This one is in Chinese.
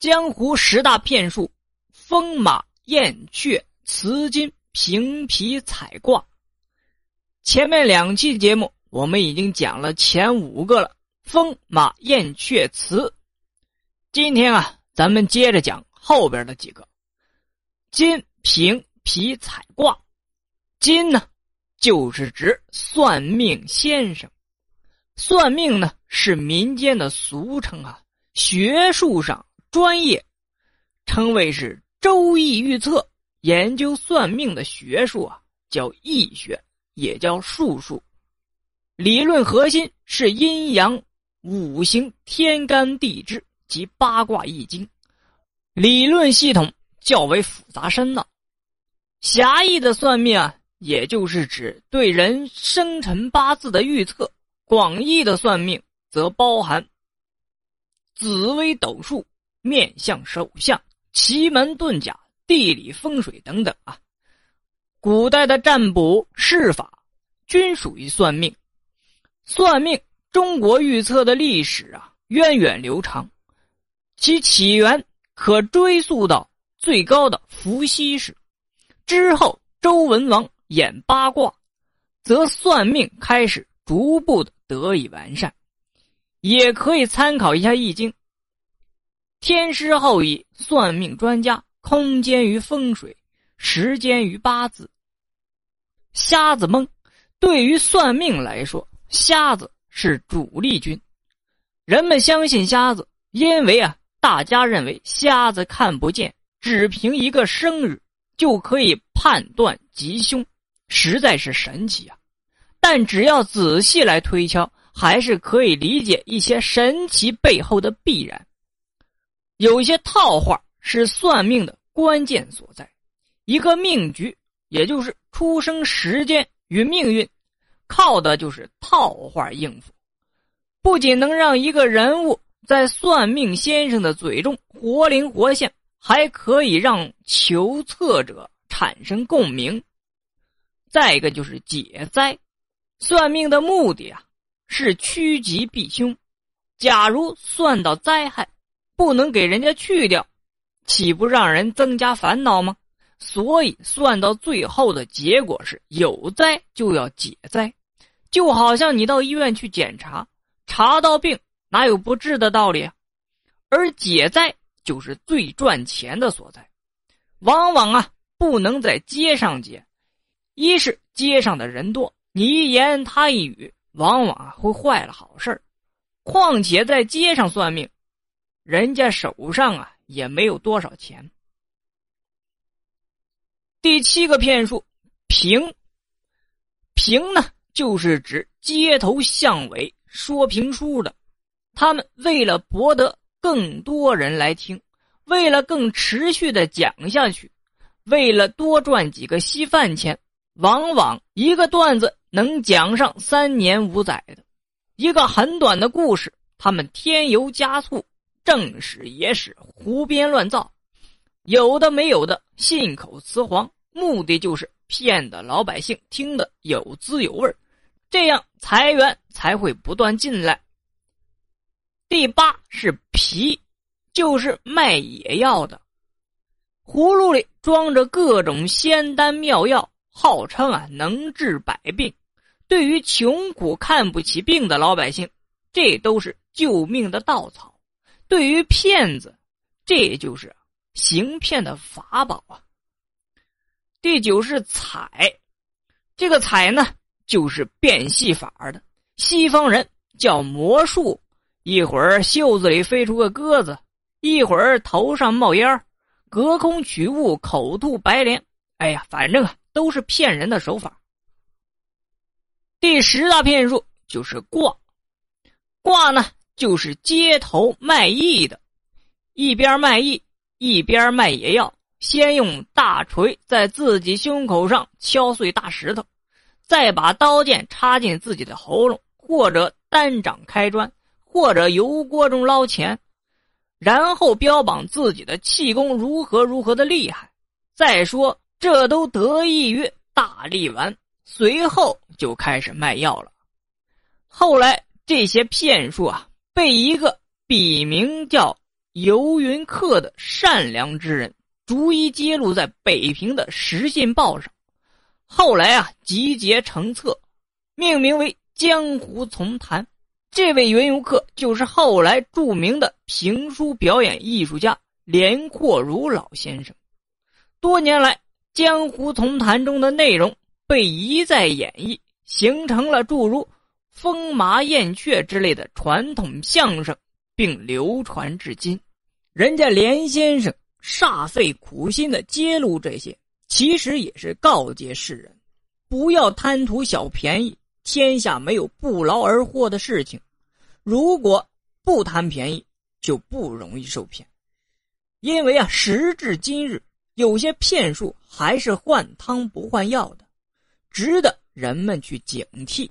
江湖十大骗术：风马燕雀辞金平皮彩卦。前面两期节目我们已经讲了前五个了，风马燕雀辞。今天啊，咱们接着讲后边的几个。金平皮彩卦，金呢，就是指算命先生。算命呢，是民间的俗称啊，学术上专业，称谓是周易预测。研究算命的学术啊，叫易学，也叫术数。理论核心是阴阳、五行、天干地支及八卦易经，理论系统。较为复杂深奥，狭义的算命啊，也就是指对人生辰八字的预测；广义的算命则包含紫微斗数、面相手相、奇门遁甲、地理风水等等啊。古代的占卜筮法均属于算命。算命，中国预测的历史啊，源远流长，其起源可追溯到。最高的伏羲氏之后，周文王演八卦，则算命开始逐步的得以完善。也可以参考一下《易经》，天师后裔算命专家，空间于风水，时间于八字。瞎子蒙，对于算命来说，瞎子是主力军。人们相信瞎子，因为啊，大家认为瞎子看不见。只凭一个生日就可以判断吉凶，实在是神奇啊！但只要仔细来推敲，还是可以理解一些神奇背后的必然。有一些套话是算命的关键所在。一个命局，也就是出生时间与命运，靠的就是套话应付。不仅能让一个人物在算命先生的嘴中活灵活现。还可以让求测者产生共鸣。再一个就是解灾，算命的目的啊是趋吉避凶。假如算到灾害，不能给人家去掉，岂不让人增加烦恼吗？所以算到最后的结果是有灾就要解灾，就好像你到医院去检查，查到病哪有不治的道理啊？而解灾。就是最赚钱的所在，往往啊不能在街上解，一是街上的人多，你一言他一语，往往啊会坏了好事况且在街上算命，人家手上啊也没有多少钱。第七个骗术，评评呢，就是指街头巷尾说评书的，他们为了博得。更多人来听，为了更持续的讲下去，为了多赚几个稀饭钱，往往一个段子能讲上三年五载的，一个很短的故事，他们添油加醋，正史野史胡编乱造，有的没有的，信口雌黄，目的就是骗得老百姓听得有滋有味这样财源才会不断进来。第八是皮，就是卖野药的，葫芦里装着各种仙丹妙药，号称啊能治百病。对于穷苦看不起病的老百姓，这都是救命的稻草；对于骗子，这就是行骗的法宝啊。第九是彩，这个彩呢，就是变戏法的，西方人叫魔术。一会儿袖子里飞出个鸽子，一会儿头上冒烟隔空取物，口吐白莲。哎呀，反正啊，都是骗人的手法。第十大骗术就是卦，卦呢就是街头卖艺的，一边卖艺一边卖野药。先用大锤在自己胸口上敲碎大石头，再把刀剑插进自己的喉咙，或者单掌开砖。或者油锅中捞钱，然后标榜自己的气功如何如何的厉害。再说，这都得益于大力丸。随后就开始卖药了。后来这些骗术啊，被一个笔名叫游云客的善良之人，逐一揭露在北平的《时信报》上。后来啊，集结成册，命名为《江湖丛谈》。这位云游客就是后来著名的评书表演艺术家连阔如老先生。多年来，《江湖丛谈》中的内容被一再演绎，形成了诸如“风马燕雀”之类的传统相声，并流传至今。人家连先生煞费苦心的揭露这些，其实也是告诫世人，不要贪图小便宜。天下没有不劳而获的事情，如果不贪便宜，就不容易受骗。因为啊，时至今日，有些骗术还是换汤不换药的，值得人们去警惕。